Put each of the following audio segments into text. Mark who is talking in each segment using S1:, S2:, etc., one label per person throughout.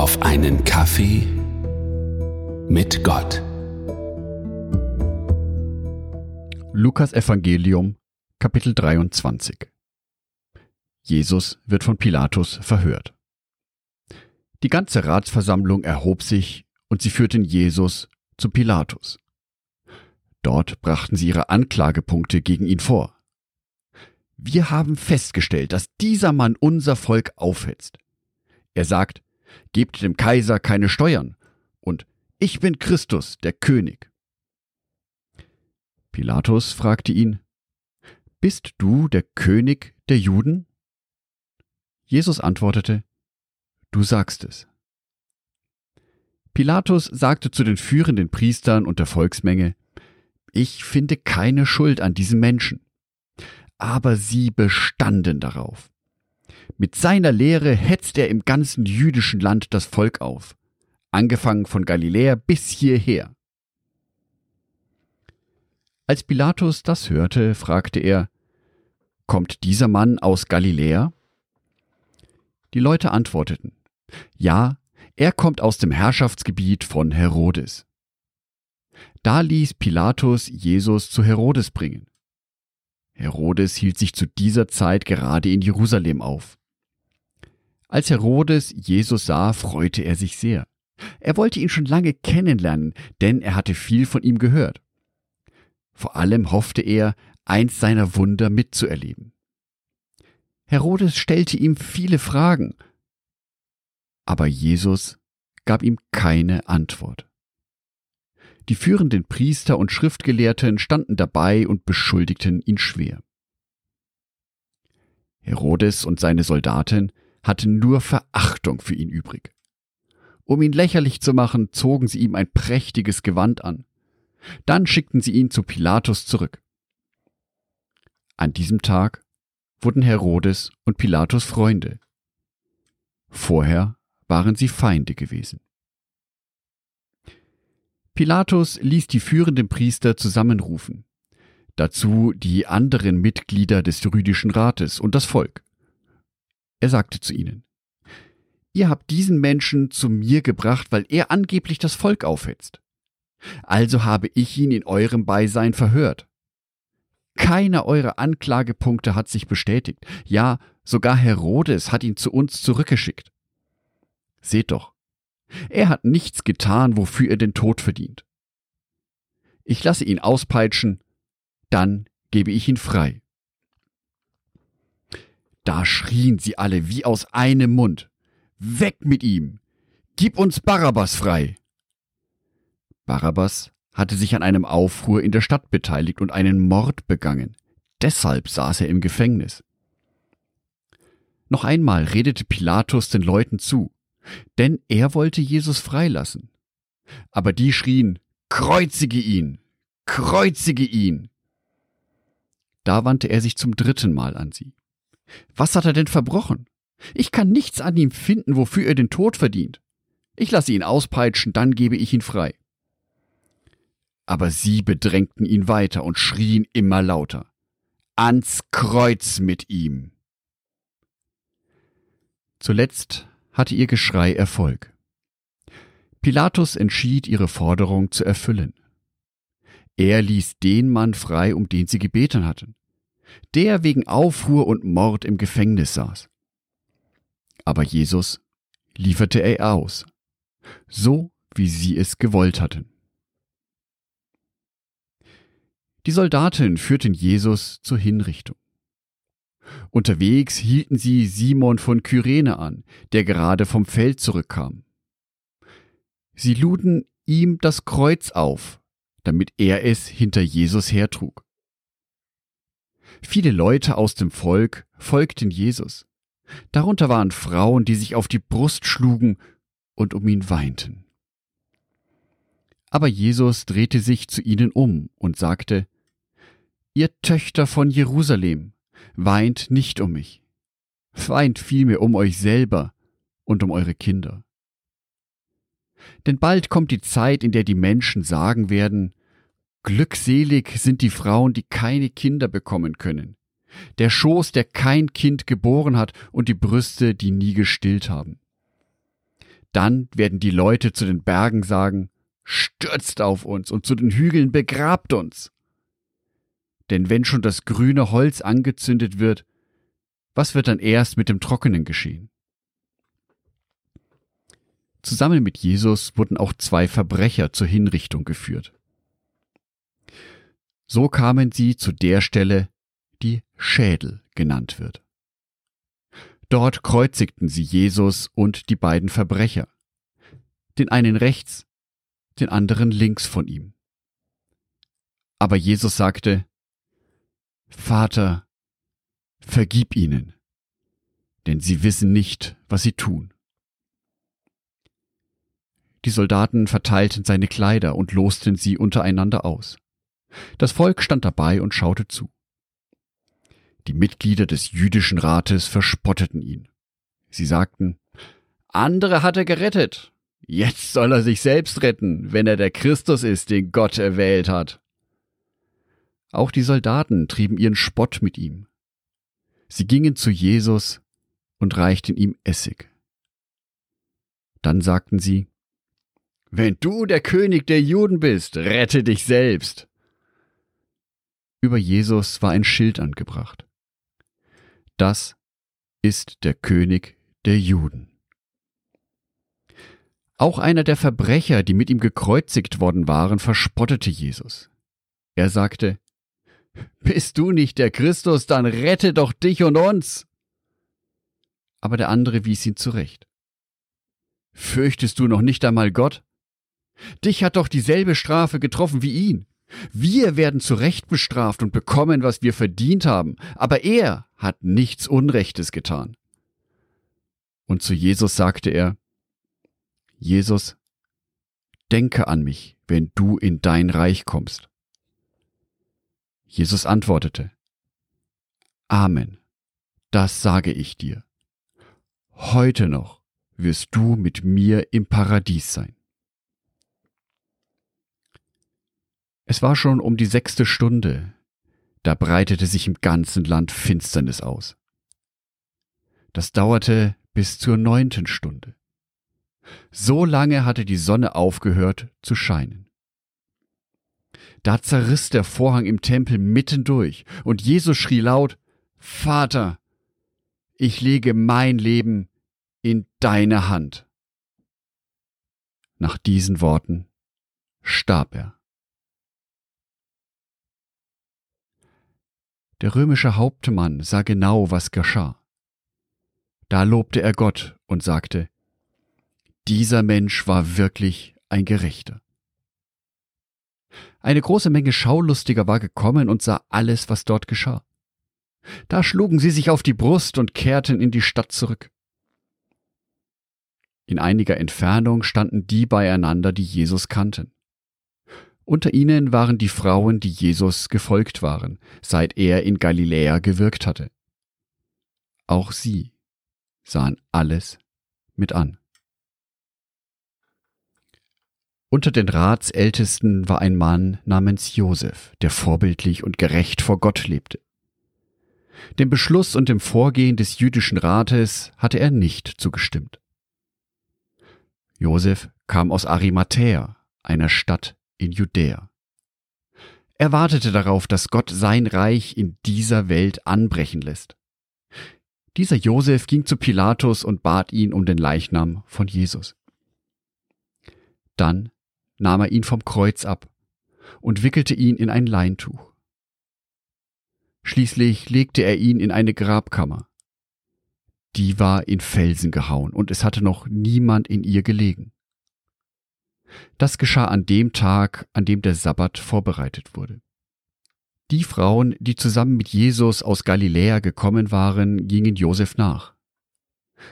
S1: auf einen Kaffee mit Gott.
S2: Lukas Evangelium Kapitel 23 Jesus wird von Pilatus verhört. Die ganze Ratsversammlung erhob sich und sie führten Jesus zu Pilatus. Dort brachten sie ihre Anklagepunkte gegen ihn vor. Wir haben festgestellt, dass dieser Mann unser Volk aufhetzt. Er sagt, gebt dem Kaiser keine Steuern und ich bin Christus, der König. Pilatus fragte ihn, Bist du der König der Juden? Jesus antwortete, Du sagst es. Pilatus sagte zu den führenden Priestern und der Volksmenge, Ich finde keine Schuld an diesem Menschen. Aber sie bestanden darauf. Mit seiner Lehre hetzt er im ganzen jüdischen Land das Volk auf, angefangen von Galiläa bis hierher. Als Pilatus das hörte, fragte er, Kommt dieser Mann aus Galiläa? Die Leute antworteten, Ja, er kommt aus dem Herrschaftsgebiet von Herodes. Da ließ Pilatus Jesus zu Herodes bringen. Herodes hielt sich zu dieser Zeit gerade in Jerusalem auf. Als Herodes Jesus sah, freute er sich sehr. Er wollte ihn schon lange kennenlernen, denn er hatte viel von ihm gehört. Vor allem hoffte er, eins seiner Wunder mitzuerleben. Herodes stellte ihm viele Fragen, aber Jesus gab ihm keine Antwort. Die führenden Priester und Schriftgelehrten standen dabei und beschuldigten ihn schwer. Herodes und seine Soldaten hatten nur Verachtung für ihn übrig. Um ihn lächerlich zu machen, zogen sie ihm ein prächtiges Gewand an. Dann schickten sie ihn zu Pilatus zurück. An diesem Tag wurden Herodes und Pilatus Freunde. Vorher waren sie Feinde gewesen. Pilatus ließ die führenden Priester zusammenrufen, dazu die anderen Mitglieder des jüdischen Rates und das Volk. Er sagte zu ihnen, Ihr habt diesen Menschen zu mir gebracht, weil er angeblich das Volk aufhetzt. Also habe ich ihn in eurem Beisein verhört. Keiner eurer Anklagepunkte hat sich bestätigt. Ja, sogar Herodes hat ihn zu uns zurückgeschickt. Seht doch, er hat nichts getan, wofür er den Tod verdient. Ich lasse ihn auspeitschen, dann gebe ich ihn frei. Da schrien sie alle wie aus einem Mund. Weg mit ihm! Gib uns Barabbas frei! Barabbas hatte sich an einem Aufruhr in der Stadt beteiligt und einen Mord begangen. Deshalb saß er im Gefängnis. Noch einmal redete Pilatus den Leuten zu, denn er wollte Jesus freilassen. Aber die schrien, Kreuzige ihn! Kreuzige ihn! Da wandte er sich zum dritten Mal an sie. Was hat er denn verbrochen? Ich kann nichts an ihm finden, wofür er den Tod verdient. Ich lasse ihn auspeitschen, dann gebe ich ihn frei. Aber sie bedrängten ihn weiter und schrien immer lauter. Ans Kreuz mit ihm! Zuletzt hatte ihr Geschrei Erfolg. Pilatus entschied, ihre Forderung zu erfüllen. Er ließ den Mann frei, um den sie gebeten hatten, der wegen Aufruhr und Mord im Gefängnis saß. Aber Jesus lieferte er aus, so wie sie es gewollt hatten. Die Soldaten führten Jesus zur Hinrichtung. Unterwegs hielten sie Simon von Kyrene an, der gerade vom Feld zurückkam. Sie luden ihm das Kreuz auf, damit er es hinter Jesus hertrug. Viele Leute aus dem Volk folgten Jesus. Darunter waren Frauen, die sich auf die Brust schlugen und um ihn weinten. Aber Jesus drehte sich zu ihnen um und sagte, Ihr Töchter von Jerusalem, weint nicht um mich, weint vielmehr um euch selber und um eure Kinder. Denn bald kommt die Zeit, in der die Menschen sagen werden, Glückselig sind die Frauen, die keine Kinder bekommen können, der Schoß, der kein Kind geboren hat, und die Brüste, die nie gestillt haben. dann werden die Leute zu den Bergen sagen, stürzt auf uns und zu den Hügeln begrabt uns. Denn wenn schon das grüne Holz angezündet wird, was wird dann erst mit dem Trockenen geschehen? Zusammen mit Jesus wurden auch zwei Verbrecher zur Hinrichtung geführt. So kamen sie zu der Stelle, die Schädel genannt wird. Dort kreuzigten sie Jesus und die beiden Verbrecher, den einen rechts, den anderen links von ihm. Aber Jesus sagte, Vater, vergib ihnen, denn sie wissen nicht, was sie tun. Die Soldaten verteilten seine Kleider und losten sie untereinander aus. Das Volk stand dabei und schaute zu. Die Mitglieder des jüdischen Rates verspotteten ihn. Sie sagten, andere hat er gerettet. Jetzt soll er sich selbst retten, wenn er der Christus ist, den Gott erwählt hat. Auch die Soldaten trieben ihren Spott mit ihm. Sie gingen zu Jesus und reichten ihm Essig. Dann sagten sie, Wenn du der König der Juden bist, rette dich selbst. Über Jesus war ein Schild angebracht. Das ist der König der Juden. Auch einer der Verbrecher, die mit ihm gekreuzigt worden waren, verspottete Jesus. Er sagte, Bist du nicht der Christus, dann rette doch dich und uns. Aber der andere wies ihn zurecht. Fürchtest du noch nicht einmal Gott? Dich hat doch dieselbe Strafe getroffen wie ihn. Wir werden zu Recht bestraft und bekommen, was wir verdient haben, aber er hat nichts Unrechtes getan. Und zu Jesus sagte er, Jesus, denke an mich, wenn du in dein Reich kommst. Jesus antwortete, Amen, das sage ich dir. Heute noch wirst du mit mir im Paradies sein. Es war schon um die sechste Stunde, da breitete sich im ganzen Land Finsternis aus. Das dauerte bis zur neunten Stunde. So lange hatte die Sonne aufgehört zu scheinen. Da zerriss der Vorhang im Tempel mitten durch, und Jesus schrie laut Vater, ich lege mein Leben in deine Hand. Nach diesen Worten starb er. Der römische Hauptmann sah genau, was geschah. Da lobte er Gott und sagte, dieser Mensch war wirklich ein Gerechter. Eine große Menge Schaulustiger war gekommen und sah alles, was dort geschah. Da schlugen sie sich auf die Brust und kehrten in die Stadt zurück. In einiger Entfernung standen die beieinander, die Jesus kannten. Unter ihnen waren die Frauen, die Jesus gefolgt waren, seit er in Galiläa gewirkt hatte. Auch sie sahen alles mit an. Unter den Ratsältesten war ein Mann namens Josef, der vorbildlich und gerecht vor Gott lebte. Dem Beschluss und dem Vorgehen des jüdischen Rates hatte er nicht zugestimmt. Josef kam aus Arimathäa, einer Stadt in Judäa. Er wartete darauf, dass Gott sein Reich in dieser Welt anbrechen lässt. Dieser Josef ging zu Pilatus und bat ihn um den Leichnam von Jesus. Dann nahm er ihn vom Kreuz ab und wickelte ihn in ein Leintuch. Schließlich legte er ihn in eine Grabkammer. Die war in Felsen gehauen und es hatte noch niemand in ihr gelegen. Das geschah an dem Tag, an dem der Sabbat vorbereitet wurde. Die Frauen, die zusammen mit Jesus aus Galiläa gekommen waren, gingen Josef nach.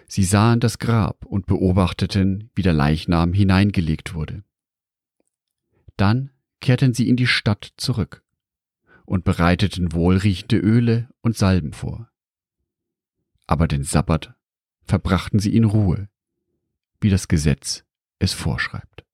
S2: Sie sahen das Grab und beobachteten, wie der Leichnam hineingelegt wurde. Dann kehrten sie in die Stadt zurück und bereiteten wohlriechende Öle und Salben vor. Aber den Sabbat verbrachten sie in Ruhe, wie das Gesetz es vorschreibt.